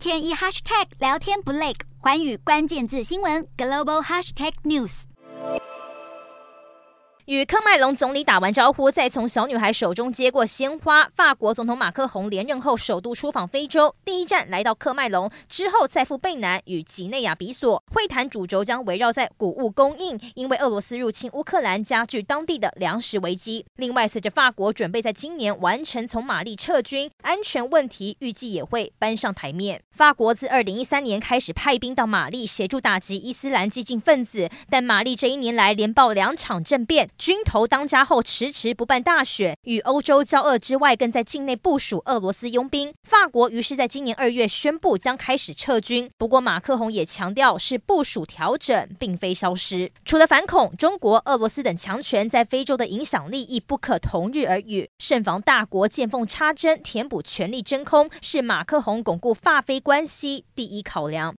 天一 hashtag 聊天不累，寰宇关键字新闻 global hashtag news。与喀麦隆总理打完招呼，再从小女孩手中接过鲜花。法国总统马克宏连任后首度出访非洲，第一站来到喀麦隆，之后再赴贝南与几内亚比索。会谈主轴将围绕在谷物供应，因为俄罗斯入侵乌克兰加剧当地的粮食危机。另外，随着法国准备在今年完成从马利撤军，安全问题预计也会搬上台面。法国自二零一三年开始派兵到马利协助打击伊斯兰激进分子，但马利这一年来连爆两场政变。军头当家后，迟迟不办大选，与欧洲交恶之外，更在境内部署俄罗斯佣兵。法国于是在今年二月宣布将开始撤军。不过，马克宏也强调是部署调整，并非消失。除了反恐，中国、俄罗斯等强权在非洲的影响力亦不可同日而语。慎防大国见缝插针，填补权力真空，是马克宏巩固法非关系第一考量。